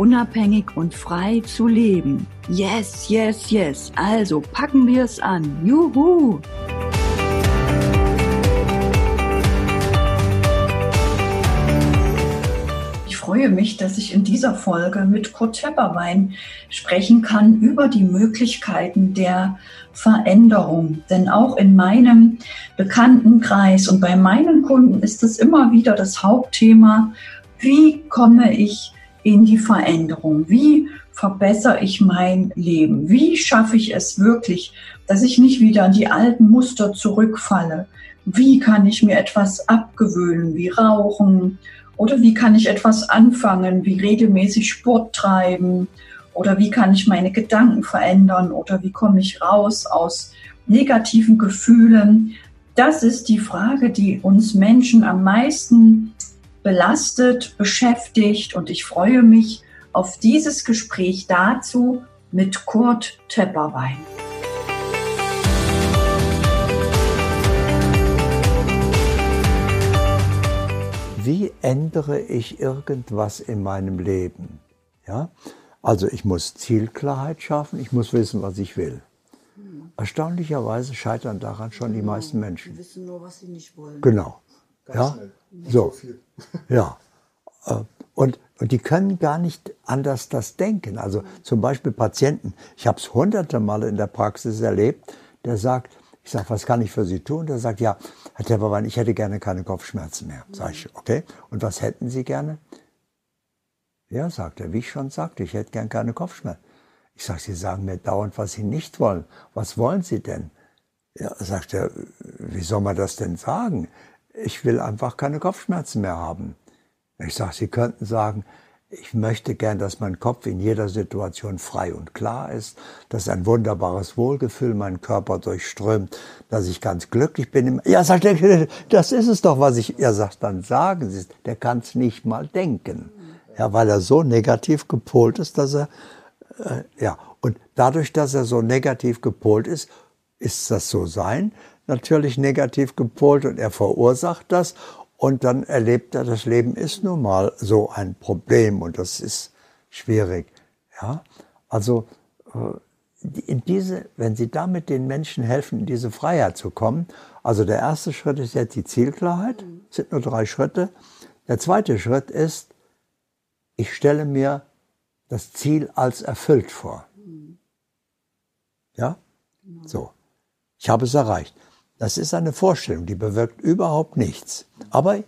unabhängig und frei zu leben. Yes, yes, yes. Also packen wir es an. Juhu! Ich freue mich, dass ich in dieser Folge mit Kurt Tepperwein sprechen kann über die Möglichkeiten der Veränderung. Denn auch in meinem Bekanntenkreis und bei meinen Kunden ist es immer wieder das Hauptthema, wie komme ich in die Veränderung? Wie verbessere ich mein Leben? Wie schaffe ich es wirklich, dass ich nicht wieder in die alten Muster zurückfalle? Wie kann ich mir etwas abgewöhnen, wie Rauchen? Oder wie kann ich etwas anfangen, wie regelmäßig Sport treiben? Oder wie kann ich meine Gedanken verändern? Oder wie komme ich raus aus negativen Gefühlen? Das ist die Frage, die uns Menschen am meisten belastet, beschäftigt und ich freue mich auf dieses Gespräch dazu mit Kurt Tepperwein. Wie ändere ich irgendwas in meinem Leben? Ja? Also ich muss Zielklarheit schaffen, ich muss wissen, was ich will. Erstaunlicherweise scheitern daran schon die meisten Menschen. Sie wissen nur, was sie nicht wollen. Genau. Ja, so. Ja. Äh, und, und die können gar nicht anders das denken. Also zum Beispiel Patienten. Ich habe es hunderte Male in der Praxis erlebt, der sagt, ich sage, was kann ich für Sie tun? Der sagt, ja, Herr Tepperwein, ich hätte gerne keine Kopfschmerzen mehr. Sag ich, okay. Und was hätten Sie gerne? Ja, sagt er, wie ich schon sagte, ich hätte gern keine Kopfschmerzen. Ich sage, Sie sagen mir dauernd, was Sie nicht wollen. Was wollen Sie denn? Ja, sagt er, wie soll man das denn sagen? Ich will einfach keine Kopfschmerzen mehr haben. Ich sage, Sie könnten sagen, ich möchte gern, dass mein Kopf in jeder Situation frei und klar ist, dass ein wunderbares Wohlgefühl meinen Körper durchströmt, dass ich ganz glücklich bin. Ja, sagt er, das ist es doch, was ich, er sagt, dann sagen Sie es. Der kann es nicht mal denken. Ja, weil er so negativ gepolt ist, dass er, äh, ja, und dadurch, dass er so negativ gepolt ist, ist das so sein, natürlich negativ gepolt und er verursacht das und dann erlebt er, das Leben ist nun mal so ein Problem und das ist schwierig. Ja, also äh, in diese, wenn Sie damit den Menschen helfen, in diese Freiheit zu kommen, also der erste Schritt ist jetzt die Zielklarheit, es sind nur drei Schritte. Der zweite Schritt ist, ich stelle mir das Ziel als erfüllt vor. Ja? So. Ich habe es erreicht. Das ist eine Vorstellung, die bewirkt überhaupt nichts. Aber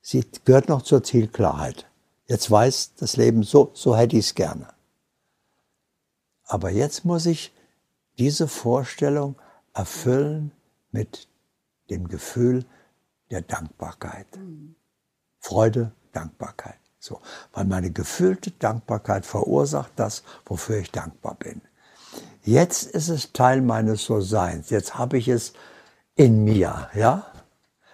sie gehört noch zur Zielklarheit. Jetzt weiß das Leben so, so hätte ich es gerne. Aber jetzt muss ich diese Vorstellung erfüllen mit dem Gefühl der Dankbarkeit. Freude, Dankbarkeit. So, weil meine gefühlte Dankbarkeit verursacht das, wofür ich dankbar bin. Jetzt ist es Teil meines So-Seins. Jetzt habe ich es in mir, ja?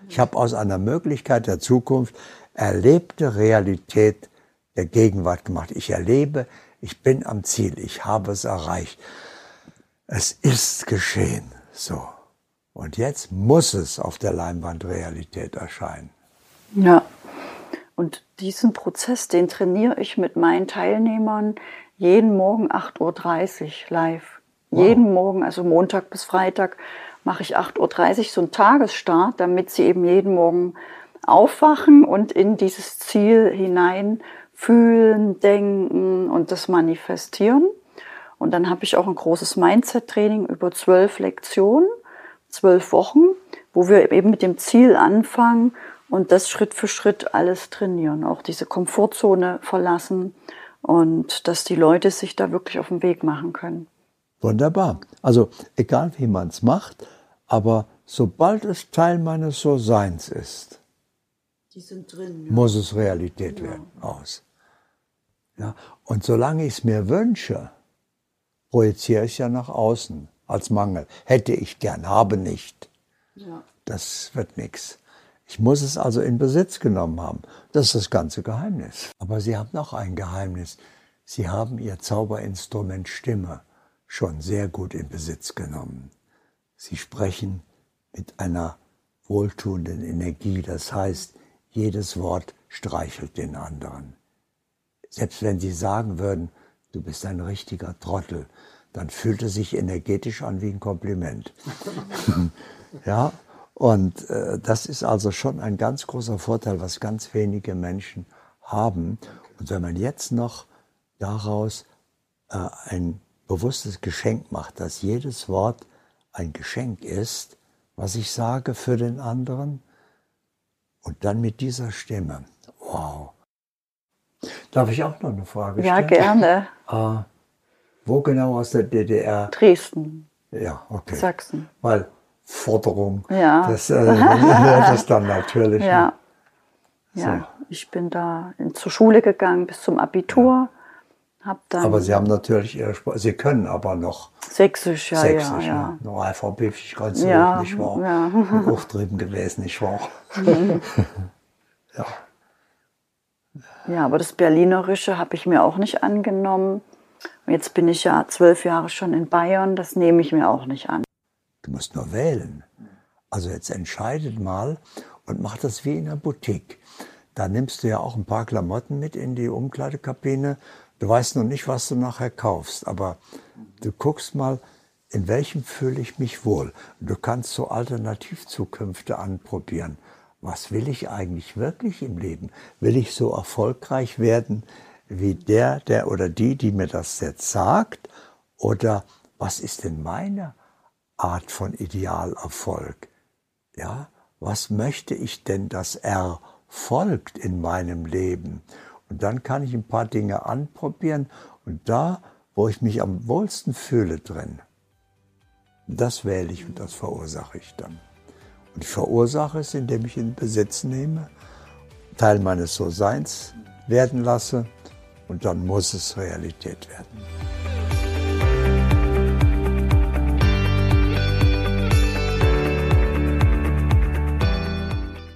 Ich habe aus einer Möglichkeit der Zukunft erlebte Realität der Gegenwart gemacht. Ich erlebe, ich bin am Ziel, ich habe es erreicht. Es ist geschehen. So. Und jetzt muss es auf der Leinwand Realität erscheinen. Ja. Und diesen Prozess, den trainiere ich mit meinen Teilnehmern jeden Morgen 8.30 Uhr live. Wow. Jeden Morgen, also Montag bis Freitag mache ich 8.30 Uhr so einen Tagesstart, damit sie eben jeden Morgen aufwachen und in dieses Ziel hinein fühlen, denken und das manifestieren. Und dann habe ich auch ein großes Mindset-Training über zwölf Lektionen, zwölf Wochen, wo wir eben mit dem Ziel anfangen und das Schritt für Schritt alles trainieren, auch diese Komfortzone verlassen und dass die Leute sich da wirklich auf den Weg machen können. Wunderbar. Also egal wie man es macht, aber sobald es Teil meines So-Seins ist, drin, ja. muss es Realität ja. werden aus. Ja? Und solange ich es mir wünsche, projiziere ich ja nach außen als Mangel. Hätte ich gern, habe nicht. Ja. Das wird nichts. Ich muss es also in Besitz genommen haben. Das ist das ganze Geheimnis. Aber Sie haben noch ein Geheimnis. Sie haben Ihr Zauberinstrument Stimme schon sehr gut in Besitz genommen. Sie sprechen mit einer wohltuenden Energie. Das heißt, jedes Wort streichelt den anderen. Selbst wenn Sie sagen würden, du bist ein richtiger Trottel, dann fühlt es sich energetisch an wie ein Kompliment. ja, und äh, das ist also schon ein ganz großer Vorteil, was ganz wenige Menschen haben. Und wenn man jetzt noch daraus äh, ein bewusstes Geschenk macht, dass jedes Wort ein Geschenk ist, was ich sage für den anderen, und dann mit dieser Stimme, wow. Darf ich auch noch eine Frage stellen? Ja, gerne. Äh, wo genau aus der DDR? Dresden. Ja, okay. Sachsen. Weil Forderung, ja. das äh, das dann natürlich. Ja. Ne? Ja, ich bin da in, zur Schule gegangen bis zum Abitur. Hab dann aber Sie haben natürlich Ihre Sprache, Sie können aber noch Sächsisch, ja, Sächsisch, ja, ja. Noch alphabetisch ganz ja, hoch, nicht wahr? Ja. Hochtrieben gewesen, nicht wahr? ja. Ja, aber das Berlinerische habe ich mir auch nicht angenommen. Jetzt bin ich ja zwölf Jahre schon in Bayern, das nehme ich mir auch nicht an. Du musst nur wählen. Also jetzt entscheidet mal und mach das wie in der Boutique. Da nimmst du ja auch ein paar Klamotten mit in die Umkleidekabine. Du weißt noch nicht, was du nachher kaufst, aber du guckst mal, in welchem fühle ich mich wohl. Du kannst so Alternativzukünfte anprobieren. Was will ich eigentlich wirklich im Leben? Will ich so erfolgreich werden wie der, der oder die, die mir das jetzt sagt? Oder was ist denn meine Art von Idealerfolg? Ja, was möchte ich denn, dass erfolgt in meinem Leben? Und dann kann ich ein paar Dinge anprobieren und da, wo ich mich am wohlsten fühle drin, das wähle ich und das verursache ich dann. Und ich verursache es, indem ich in Besitz nehme, Teil meines So-Seins werden lasse und dann muss es Realität werden.